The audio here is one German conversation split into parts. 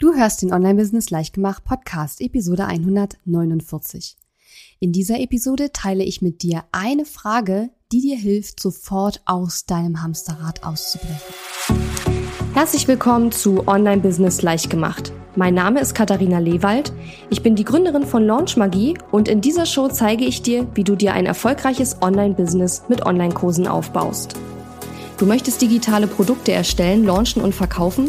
Du hörst den Online-Business Leichtgemacht Podcast, Episode 149. In dieser Episode teile ich mit dir eine Frage, die dir hilft, sofort aus deinem Hamsterrad auszubrechen. Herzlich willkommen zu Online-Business Leichtgemacht. Mein Name ist Katharina Lewald. Ich bin die Gründerin von Launch Magie und in dieser Show zeige ich dir, wie du dir ein erfolgreiches Online-Business mit Online-Kursen aufbaust. Du möchtest digitale Produkte erstellen, launchen und verkaufen?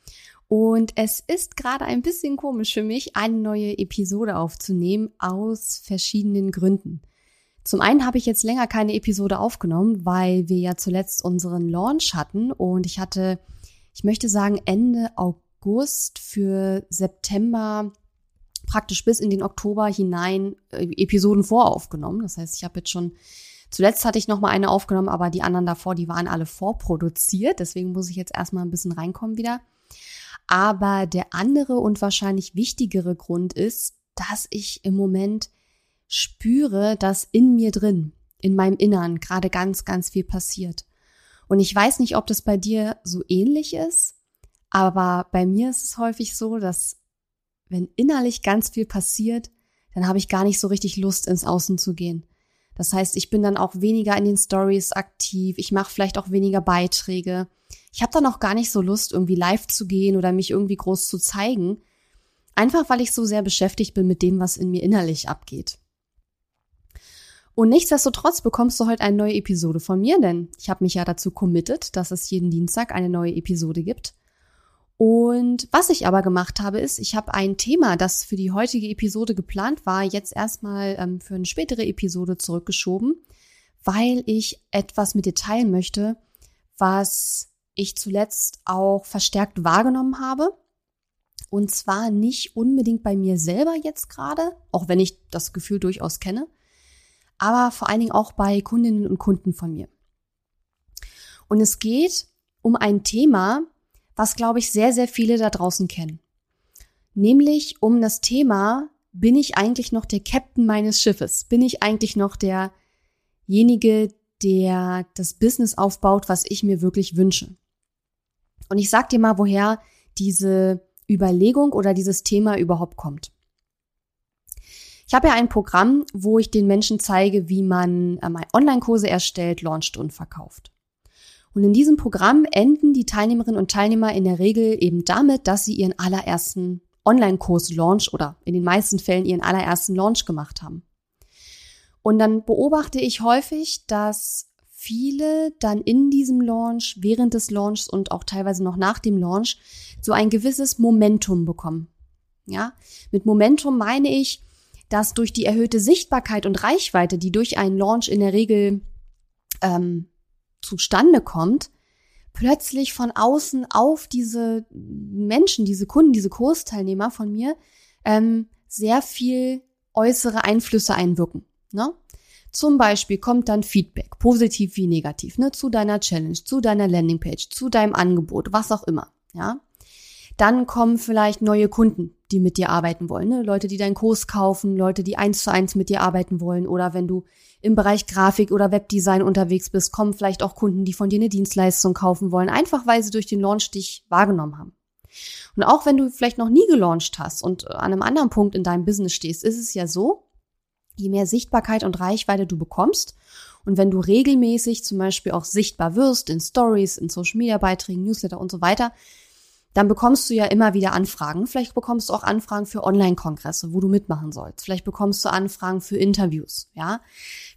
und es ist gerade ein bisschen komisch für mich, eine neue Episode aufzunehmen aus verschiedenen Gründen. Zum einen habe ich jetzt länger keine Episode aufgenommen, weil wir ja zuletzt unseren Launch hatten und ich hatte, ich möchte sagen, Ende August für September praktisch bis in den Oktober hinein äh, Episoden voraufgenommen. Das heißt, ich habe jetzt schon Zuletzt hatte ich noch mal eine aufgenommen, aber die anderen davor, die waren alle vorproduziert. Deswegen muss ich jetzt erstmal ein bisschen reinkommen wieder. Aber der andere und wahrscheinlich wichtigere Grund ist, dass ich im Moment spüre, dass in mir drin, in meinem Innern gerade ganz, ganz viel passiert. Und ich weiß nicht, ob das bei dir so ähnlich ist, aber bei mir ist es häufig so, dass wenn innerlich ganz viel passiert, dann habe ich gar nicht so richtig Lust, ins Außen zu gehen. Das heißt, ich bin dann auch weniger in den Stories aktiv, ich mache vielleicht auch weniger Beiträge ich habe dann auch gar nicht so Lust, irgendwie live zu gehen oder mich irgendwie groß zu zeigen. Einfach weil ich so sehr beschäftigt bin mit dem, was in mir innerlich abgeht. Und nichtsdestotrotz bekommst du heute eine neue Episode von mir, denn ich habe mich ja dazu committed, dass es jeden Dienstag eine neue Episode gibt. Und was ich aber gemacht habe, ist, ich habe ein Thema, das für die heutige Episode geplant war, jetzt erstmal ähm, für eine spätere Episode zurückgeschoben, weil ich etwas mit dir teilen möchte, was ich zuletzt auch verstärkt wahrgenommen habe. Und zwar nicht unbedingt bei mir selber jetzt gerade, auch wenn ich das Gefühl durchaus kenne, aber vor allen Dingen auch bei Kundinnen und Kunden von mir. Und es geht um ein Thema, was, glaube ich, sehr, sehr viele da draußen kennen. Nämlich um das Thema, bin ich eigentlich noch der Captain meines Schiffes? Bin ich eigentlich noch derjenige, der das Business aufbaut, was ich mir wirklich wünsche? Und ich sag dir mal, woher diese Überlegung oder dieses Thema überhaupt kommt. Ich habe ja ein Programm, wo ich den Menschen zeige, wie man ähm, Online-Kurse erstellt, launcht und verkauft. Und in diesem Programm enden die Teilnehmerinnen und Teilnehmer in der Regel eben damit, dass sie ihren allerersten Online-Kurs Launch oder in den meisten Fällen ihren allerersten Launch gemacht haben. Und dann beobachte ich häufig, dass viele dann in diesem Launch, während des Launchs und auch teilweise noch nach dem Launch so ein gewisses Momentum bekommen. Ja, mit Momentum meine ich, dass durch die erhöhte Sichtbarkeit und Reichweite, die durch einen Launch in der Regel ähm, zustande kommt, plötzlich von außen auf diese Menschen, diese Kunden, diese Kursteilnehmer von mir ähm, sehr viel äußere Einflüsse einwirken. Ne? Zum Beispiel kommt dann Feedback, positiv wie negativ, ne, zu deiner Challenge, zu deiner Landingpage, zu deinem Angebot, was auch immer, ja. Dann kommen vielleicht neue Kunden, die mit dir arbeiten wollen, ne? Leute, die deinen Kurs kaufen, Leute, die eins zu eins mit dir arbeiten wollen oder wenn du im Bereich Grafik oder Webdesign unterwegs bist, kommen vielleicht auch Kunden, die von dir eine Dienstleistung kaufen wollen, einfach weil sie durch den Launch dich wahrgenommen haben. Und auch wenn du vielleicht noch nie gelauncht hast und an einem anderen Punkt in deinem Business stehst, ist es ja so, je mehr Sichtbarkeit und Reichweite du bekommst und wenn du regelmäßig zum Beispiel auch sichtbar wirst in Stories, in Social Media Beiträgen, Newsletter und so weiter, dann bekommst du ja immer wieder Anfragen. Vielleicht bekommst du auch Anfragen für Online-Kongresse, wo du mitmachen sollst. Vielleicht bekommst du Anfragen für Interviews, ja.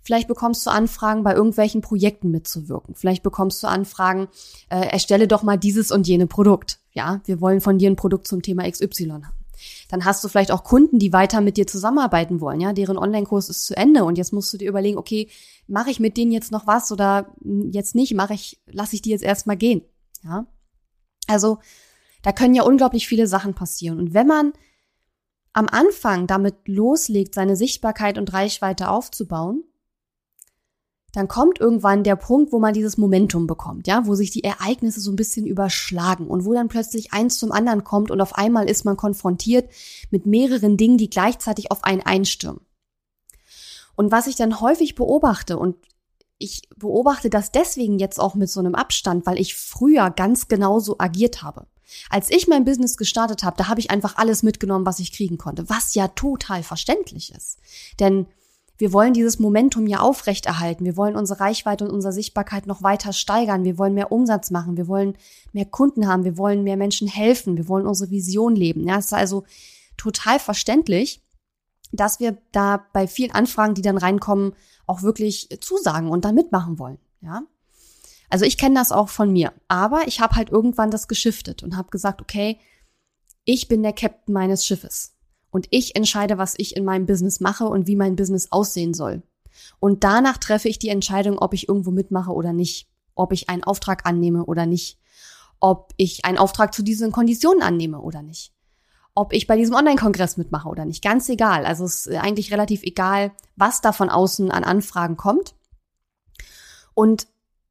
Vielleicht bekommst du Anfragen, bei irgendwelchen Projekten mitzuwirken. Vielleicht bekommst du Anfragen, äh, erstelle doch mal dieses und jene Produkt, ja. Wir wollen von dir ein Produkt zum Thema XY haben. Dann hast du vielleicht auch Kunden, die weiter mit dir zusammenarbeiten wollen, ja, deren Online-Kurs ist zu Ende und jetzt musst du dir überlegen, okay, mache ich mit denen jetzt noch was oder jetzt nicht, mache ich, lasse ich die jetzt erstmal gehen, ja? Also Da können ja unglaublich viele Sachen passieren. Und wenn man am Anfang damit loslegt, seine Sichtbarkeit und Reichweite aufzubauen, dann kommt irgendwann der Punkt, wo man dieses Momentum bekommt, ja, wo sich die Ereignisse so ein bisschen überschlagen und wo dann plötzlich eins zum anderen kommt und auf einmal ist man konfrontiert mit mehreren Dingen, die gleichzeitig auf einen einstürmen. Und was ich dann häufig beobachte und ich beobachte das deswegen jetzt auch mit so einem Abstand, weil ich früher ganz genauso agiert habe. Als ich mein Business gestartet habe, da habe ich einfach alles mitgenommen, was ich kriegen konnte, was ja total verständlich ist. Denn wir wollen dieses Momentum ja aufrechterhalten. Wir wollen unsere Reichweite und unsere Sichtbarkeit noch weiter steigern. Wir wollen mehr Umsatz machen. Wir wollen mehr Kunden haben. Wir wollen mehr Menschen helfen. Wir wollen unsere Vision leben. Ja, es ist also total verständlich, dass wir da bei vielen Anfragen, die dann reinkommen, auch wirklich zusagen und da mitmachen wollen. Ja. Also ich kenne das auch von mir. Aber ich habe halt irgendwann das geschiftet und habe gesagt, okay, ich bin der Captain meines Schiffes. Und ich entscheide, was ich in meinem Business mache und wie mein Business aussehen soll. Und danach treffe ich die Entscheidung, ob ich irgendwo mitmache oder nicht. Ob ich einen Auftrag annehme oder nicht. Ob ich einen Auftrag zu diesen Konditionen annehme oder nicht. Ob ich bei diesem Online-Kongress mitmache oder nicht. Ganz egal. Also es ist eigentlich relativ egal, was da von außen an Anfragen kommt. Und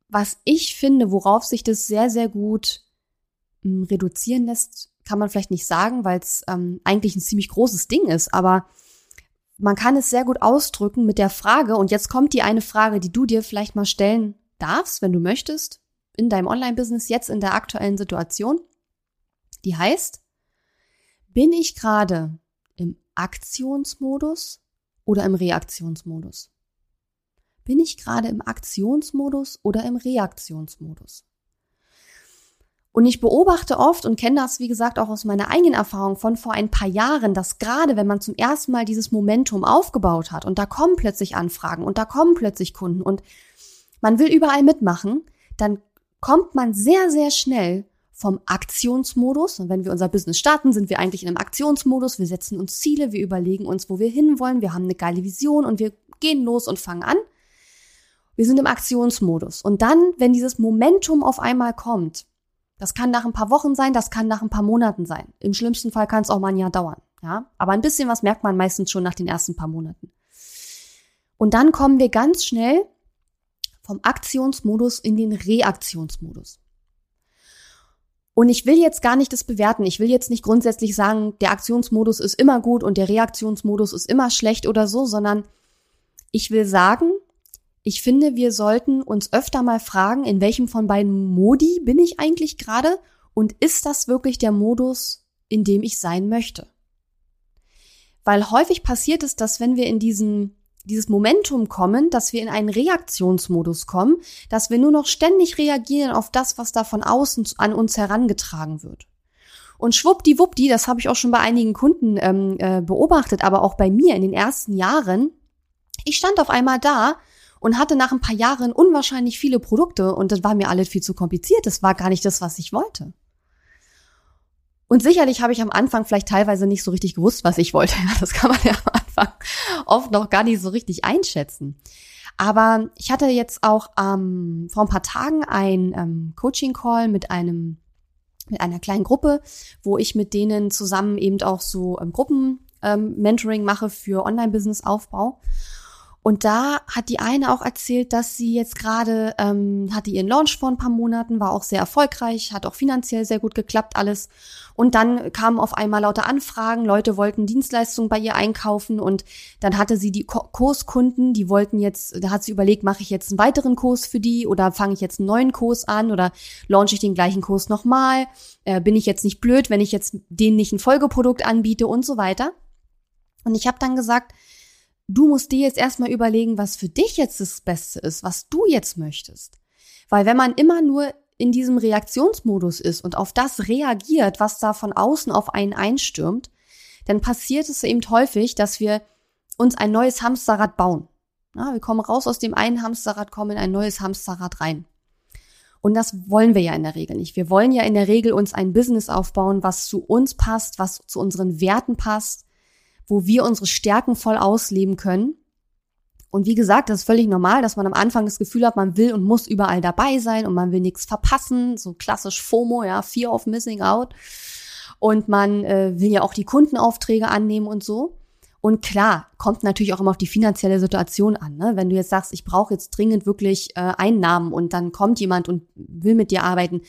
was ich finde, worauf sich das sehr, sehr gut hm, reduzieren lässt, kann man vielleicht nicht sagen, weil es ähm, eigentlich ein ziemlich großes Ding ist, aber man kann es sehr gut ausdrücken mit der Frage, und jetzt kommt die eine Frage, die du dir vielleicht mal stellen darfst, wenn du möchtest, in deinem Online-Business, jetzt in der aktuellen Situation. Die heißt, bin ich gerade im Aktionsmodus oder im Reaktionsmodus? Bin ich gerade im Aktionsmodus oder im Reaktionsmodus? Und ich beobachte oft und kenne das, wie gesagt, auch aus meiner eigenen Erfahrung von vor ein paar Jahren, dass gerade wenn man zum ersten Mal dieses Momentum aufgebaut hat und da kommen plötzlich Anfragen und da kommen plötzlich Kunden und man will überall mitmachen, dann kommt man sehr, sehr schnell vom Aktionsmodus. Und wenn wir unser Business starten, sind wir eigentlich in einem Aktionsmodus. Wir setzen uns Ziele, wir überlegen uns, wo wir hinwollen, wir haben eine geile Vision und wir gehen los und fangen an. Wir sind im Aktionsmodus. Und dann, wenn dieses Momentum auf einmal kommt, das kann nach ein paar Wochen sein, das kann nach ein paar Monaten sein. Im schlimmsten Fall kann es auch mal ein Jahr dauern. Ja, aber ein bisschen was merkt man meistens schon nach den ersten paar Monaten. Und dann kommen wir ganz schnell vom Aktionsmodus in den Reaktionsmodus. Und ich will jetzt gar nicht das bewerten. Ich will jetzt nicht grundsätzlich sagen, der Aktionsmodus ist immer gut und der Reaktionsmodus ist immer schlecht oder so, sondern ich will sagen, ich finde, wir sollten uns öfter mal fragen, in welchem von beiden Modi bin ich eigentlich gerade und ist das wirklich der Modus, in dem ich sein möchte? Weil häufig passiert es, dass wenn wir in diesen dieses Momentum kommen, dass wir in einen Reaktionsmodus kommen, dass wir nur noch ständig reagieren auf das, was da von außen an uns herangetragen wird. Und schwuppdiwuppdi, das habe ich auch schon bei einigen Kunden ähm, äh, beobachtet, aber auch bei mir in den ersten Jahren, ich stand auf einmal da und hatte nach ein paar Jahren unwahrscheinlich viele Produkte und das war mir alles viel zu kompliziert. Das war gar nicht das, was ich wollte. Und sicherlich habe ich am Anfang vielleicht teilweise nicht so richtig gewusst, was ich wollte. Das kann man ja am Anfang oft noch gar nicht so richtig einschätzen. Aber ich hatte jetzt auch ähm, vor ein paar Tagen ein ähm, Coaching-Call mit einem mit einer kleinen Gruppe, wo ich mit denen zusammen eben auch so ähm, Gruppen-Mentoring ähm, mache für Online-Business-Aufbau. Und da hat die eine auch erzählt, dass sie jetzt gerade ähm, hatte ihren Launch vor ein paar Monaten, war auch sehr erfolgreich, hat auch finanziell sehr gut geklappt alles. Und dann kamen auf einmal lauter Anfragen, Leute wollten Dienstleistungen bei ihr einkaufen und dann hatte sie die Kurskunden, die wollten jetzt, da hat sie überlegt, mache ich jetzt einen weiteren Kurs für die oder fange ich jetzt einen neuen Kurs an oder launche ich den gleichen Kurs nochmal? Äh, bin ich jetzt nicht blöd, wenn ich jetzt denen nicht ein Folgeprodukt anbiete und so weiter? Und ich habe dann gesagt, du musst dir jetzt erstmal überlegen, was für dich jetzt das Beste ist, was du jetzt möchtest. Weil wenn man immer nur in diesem Reaktionsmodus ist und auf das reagiert, was da von außen auf einen einstürmt, dann passiert es eben häufig, dass wir uns ein neues Hamsterrad bauen. Ja, wir kommen raus aus dem einen Hamsterrad, kommen in ein neues Hamsterrad rein. Und das wollen wir ja in der Regel nicht. Wir wollen ja in der Regel uns ein Business aufbauen, was zu uns passt, was zu unseren Werten passt, wo wir unsere Stärken voll ausleben können Und wie gesagt, das ist völlig normal, dass man am Anfang das Gefühl hat, man will und muss überall dabei sein und man will nichts verpassen, so klassisch FOMO, ja, Fear of Missing Out. Und man äh, will ja auch die Kundenaufträge annehmen und so. Und klar, kommt natürlich auch immer auf die finanzielle Situation an. Ne? Wenn du jetzt sagst, ich brauche jetzt dringend wirklich äh, Einnahmen und dann kommt jemand und will mit dir arbeiten,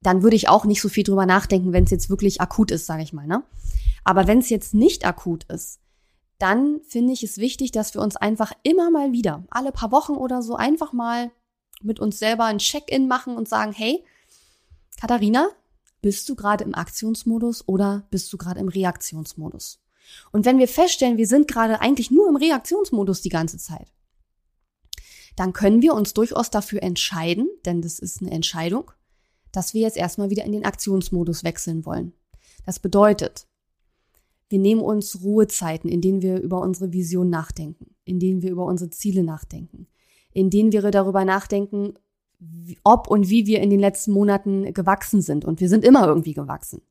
dann würde ich auch nicht so viel drüber nachdenken, wenn es jetzt wirklich akut ist, sage ich mal. Ne? Aber wenn es jetzt nicht akut ist, dann finde ich es wichtig, dass wir uns einfach immer mal wieder, alle paar Wochen oder so, einfach mal mit uns selber ein Check-in machen und sagen, hey, Katharina, bist du gerade im Aktionsmodus oder bist du gerade im Reaktionsmodus? Und wenn wir feststellen, wir sind gerade eigentlich nur im Reaktionsmodus die ganze Zeit, dann können wir uns durchaus dafür entscheiden, denn das ist eine Entscheidung, dass wir jetzt erstmal wieder in den Aktionsmodus wechseln wollen. Das bedeutet, wir nehmen uns Ruhezeiten, in denen wir über unsere Vision nachdenken, in denen wir über unsere Ziele nachdenken, in denen wir darüber nachdenken, ob und wie wir in den letzten Monaten gewachsen sind. Und wir sind immer irgendwie gewachsen.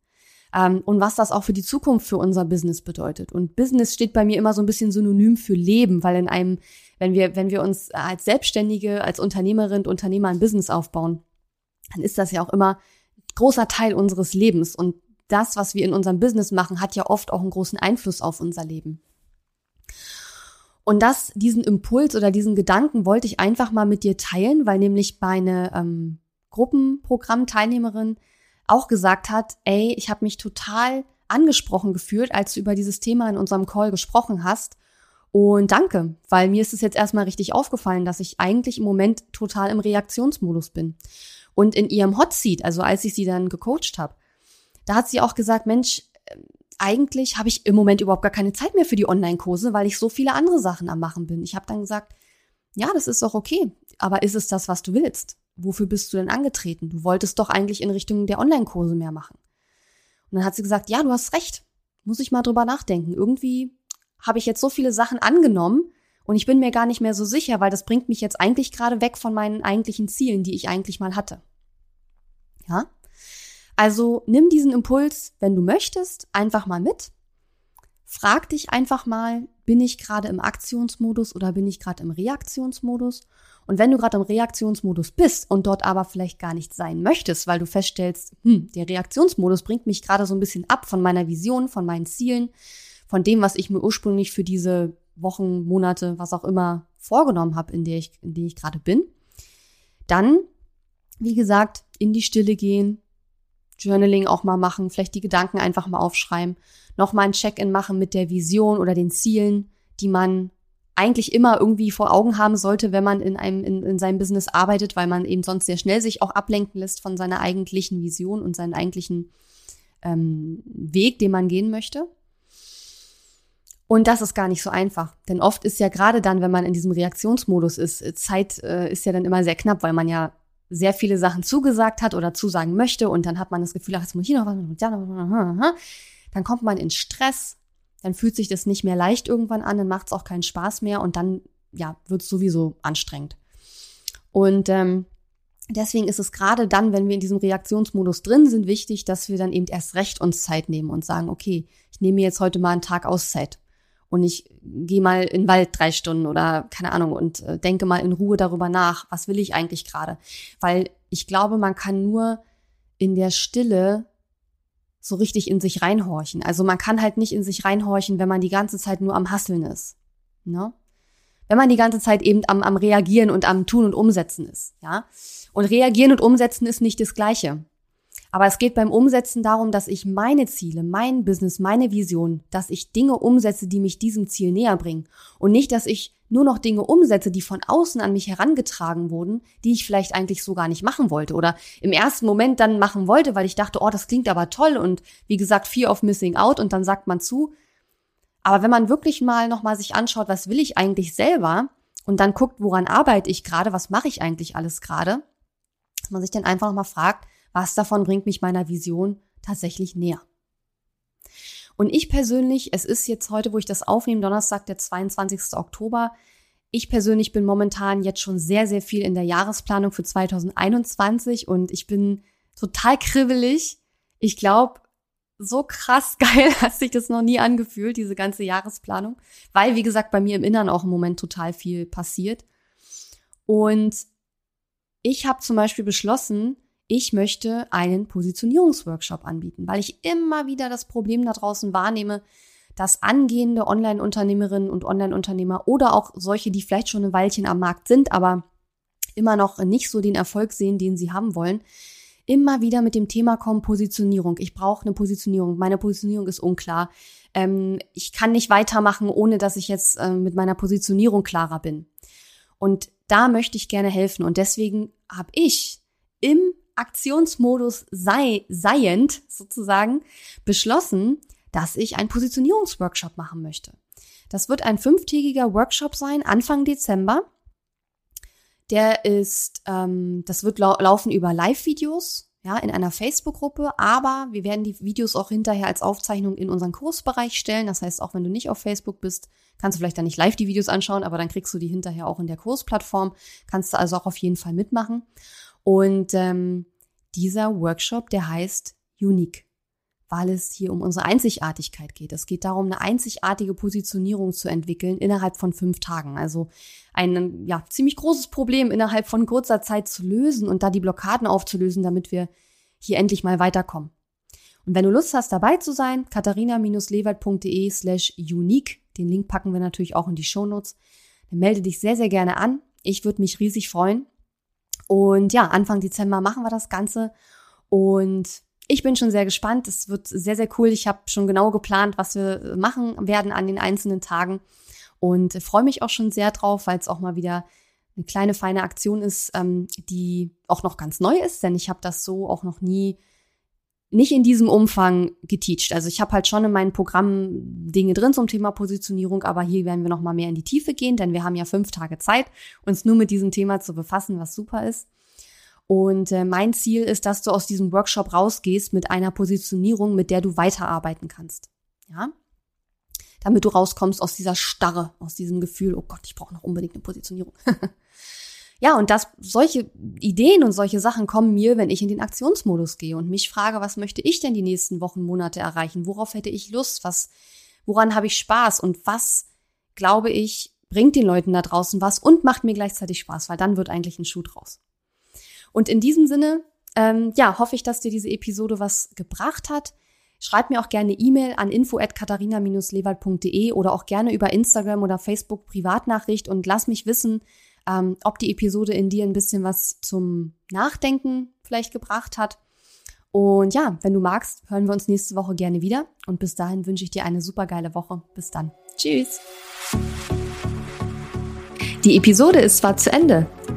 Ähm, und was das auch für die Zukunft für unser Business bedeutet. Und Business steht bei mir immer so ein bisschen synonym für Leben, weil in einem, wenn wir, wenn wir uns als Selbstständige, als Unternehmerin, Unternehmer ein Business aufbauen, dann ist das ja auch immer großer Teil unseres Lebens. Und das, was wir in unserem Business machen, hat ja oft auch einen großen Einfluss auf unser Leben. Und das, diesen Impuls oder diesen Gedanken wollte ich einfach mal mit dir teilen, weil nämlich meine ähm, Gruppenprogramm-Teilnehmerin auch gesagt hat, ey, ich habe mich total angesprochen gefühlt, als du über dieses Thema in unserem Call gesprochen hast. Und danke, weil mir ist es jetzt erstmal richtig aufgefallen, dass ich eigentlich im Moment total im Reaktionsmodus bin. Und in ihrem Hot Seat, also als ich sie dann gecoacht habe, da hat sie auch gesagt, Mensch, eigentlich habe ich im Moment überhaupt gar keine Zeit mehr für die Online-Kurse, weil ich so viele andere Sachen am Machen bin. Ich habe dann gesagt, ja, das ist doch okay, aber ist es das, was du willst? Wofür bist du denn angetreten? Du wolltest doch eigentlich in Richtung der Online-Kurse mehr machen. Und dann hat sie gesagt, ja, du hast recht. Muss ich mal drüber nachdenken. Irgendwie habe ich jetzt so viele Sachen angenommen und ich bin mir gar nicht mehr so sicher, weil das bringt mich jetzt eigentlich gerade weg von meinen eigentlichen Zielen, die ich eigentlich mal hatte. Ja? Also nimm diesen Impuls, wenn du möchtest, einfach mal mit. Frag dich einfach mal, bin ich gerade im Aktionsmodus oder bin ich gerade im Reaktionsmodus? Und wenn du gerade im Reaktionsmodus bist und dort aber vielleicht gar nicht sein möchtest, weil du feststellst, hm, der Reaktionsmodus bringt mich gerade so ein bisschen ab von meiner Vision, von meinen Zielen, von dem, was ich mir ursprünglich für diese Wochen, Monate, was auch immer vorgenommen habe, in der ich, in der ich gerade bin, dann, wie gesagt, in die Stille gehen, Journaling auch mal machen, vielleicht die Gedanken einfach mal aufschreiben, nochmal ein Check-in machen mit der Vision oder den Zielen, die man eigentlich immer irgendwie vor Augen haben sollte, wenn man in einem in, in seinem Business arbeitet, weil man eben sonst sehr schnell sich auch ablenken lässt von seiner eigentlichen Vision und seinen eigentlichen ähm, Weg, den man gehen möchte. Und das ist gar nicht so einfach, denn oft ist ja gerade dann, wenn man in diesem Reaktionsmodus ist, Zeit äh, ist ja dann immer sehr knapp, weil man ja sehr viele Sachen zugesagt hat oder zusagen möchte und dann hat man das Gefühl, ach, jetzt muss ich noch was, dann kommt man in Stress, dann fühlt sich das nicht mehr leicht irgendwann an, dann macht es auch keinen Spaß mehr und dann ja wird es sowieso anstrengend. Und ähm, deswegen ist es gerade dann, wenn wir in diesem Reaktionsmodus drin sind, wichtig, dass wir dann eben erst recht uns Zeit nehmen und sagen, okay, ich nehme mir jetzt heute mal einen Tag Auszeit und ich gehe mal in den Wald drei Stunden oder keine Ahnung und äh, denke mal in Ruhe darüber nach, was will ich eigentlich gerade? Weil ich glaube, man kann nur in der Stille so richtig in sich reinhorchen. Also man kann halt nicht in sich reinhorchen, wenn man die ganze Zeit nur am Hasseln ist. Ne? Wenn man die ganze Zeit eben am, am Reagieren und am Tun und Umsetzen ist, ja. Und reagieren und umsetzen ist nicht das Gleiche. Aber es geht beim Umsetzen darum, dass ich meine Ziele, mein Business, meine Vision, dass ich Dinge umsetze, die mich diesem Ziel näher bringen. Und nicht, dass ich nur noch Dinge umsetze, die von außen an mich herangetragen wurden, die ich vielleicht eigentlich so gar nicht machen wollte oder im ersten Moment dann machen wollte, weil ich dachte, oh, das klingt aber toll und wie gesagt, Fear of Missing Out und dann sagt man zu. Aber wenn man wirklich mal nochmal sich anschaut, was will ich eigentlich selber und dann guckt, woran arbeite ich gerade, was mache ich eigentlich alles gerade, dass man sich dann einfach nochmal fragt, was davon bringt mich meiner Vision tatsächlich näher. Und ich persönlich, es ist jetzt heute, wo ich das aufnehme, Donnerstag, der 22. Oktober, ich persönlich bin momentan jetzt schon sehr, sehr viel in der Jahresplanung für 2021 und ich bin total kribbelig. Ich glaube, so krass geil hat sich das noch nie angefühlt, diese ganze Jahresplanung, weil, wie gesagt, bei mir im Inneren auch im Moment total viel passiert. Und ich habe zum Beispiel beschlossen, ich möchte einen Positionierungsworkshop anbieten, weil ich immer wieder das Problem da draußen wahrnehme, dass angehende Online-Unternehmerinnen und Online-Unternehmer oder auch solche, die vielleicht schon ein Weilchen am Markt sind, aber immer noch nicht so den Erfolg sehen, den sie haben wollen, immer wieder mit dem Thema kommen, Positionierung. Ich brauche eine Positionierung. Meine Positionierung ist unklar. Ähm, ich kann nicht weitermachen, ohne dass ich jetzt äh, mit meiner Positionierung klarer bin. Und da möchte ich gerne helfen. Und deswegen habe ich im Aktionsmodus sei, seiend sozusagen beschlossen, dass ich einen Positionierungsworkshop machen möchte. Das wird ein fünftägiger Workshop sein, Anfang Dezember. Der ist, ähm, das wird lau laufen über Live-Videos, ja, in einer Facebook-Gruppe, aber wir werden die Videos auch hinterher als Aufzeichnung in unseren Kursbereich stellen. Das heißt, auch wenn du nicht auf Facebook bist, kannst du vielleicht dann nicht live die Videos anschauen, aber dann kriegst du die hinterher auch in der Kursplattform. Kannst du also auch auf jeden Fall mitmachen. Und ähm, dieser Workshop, der heißt Unique weil es hier um unsere Einzigartigkeit geht. Es geht darum, eine einzigartige Positionierung zu entwickeln innerhalb von fünf Tagen. Also ein ja, ziemlich großes Problem innerhalb von kurzer Zeit zu lösen und da die Blockaden aufzulösen, damit wir hier endlich mal weiterkommen. Und wenn du Lust hast, dabei zu sein, katharina-lewald.de slash unique, den Link packen wir natürlich auch in die Shownotes, dann melde dich sehr, sehr gerne an. Ich würde mich riesig freuen. Und ja, Anfang Dezember machen wir das Ganze. Und ich bin schon sehr gespannt. Es wird sehr, sehr cool. Ich habe schon genau geplant, was wir machen werden an den einzelnen Tagen und freue mich auch schon sehr drauf, weil es auch mal wieder eine kleine feine Aktion ist, ähm, die auch noch ganz neu ist, denn ich habe das so auch noch nie nicht in diesem Umfang geteacht. Also ich habe halt schon in meinem Programm Dinge drin zum Thema Positionierung, aber hier werden wir noch mal mehr in die Tiefe gehen, denn wir haben ja fünf Tage Zeit, uns nur mit diesem Thema zu befassen, was super ist. Und äh, mein Ziel ist, dass du aus diesem Workshop rausgehst mit einer Positionierung, mit der du weiterarbeiten kannst. Ja? Damit du rauskommst aus dieser Starre, aus diesem Gefühl, oh Gott, ich brauche noch unbedingt eine Positionierung. ja, und das, solche Ideen und solche Sachen kommen mir, wenn ich in den Aktionsmodus gehe und mich frage, was möchte ich denn die nächsten Wochen, Monate erreichen? Worauf hätte ich Lust? Was, woran habe ich Spaß? Und was, glaube ich, bringt den Leuten da draußen was und macht mir gleichzeitig Spaß, weil dann wird eigentlich ein Schuh draus. Und in diesem Sinne, ähm, ja, hoffe ich, dass dir diese Episode was gebracht hat. Schreib mir auch gerne E-Mail an info@katharina-lewald.de oder auch gerne über Instagram oder Facebook Privatnachricht und lass mich wissen, ähm, ob die Episode in dir ein bisschen was zum Nachdenken vielleicht gebracht hat. Und ja, wenn du magst, hören wir uns nächste Woche gerne wieder. Und bis dahin wünsche ich dir eine super geile Woche. Bis dann. Tschüss. Die Episode ist zwar zu Ende,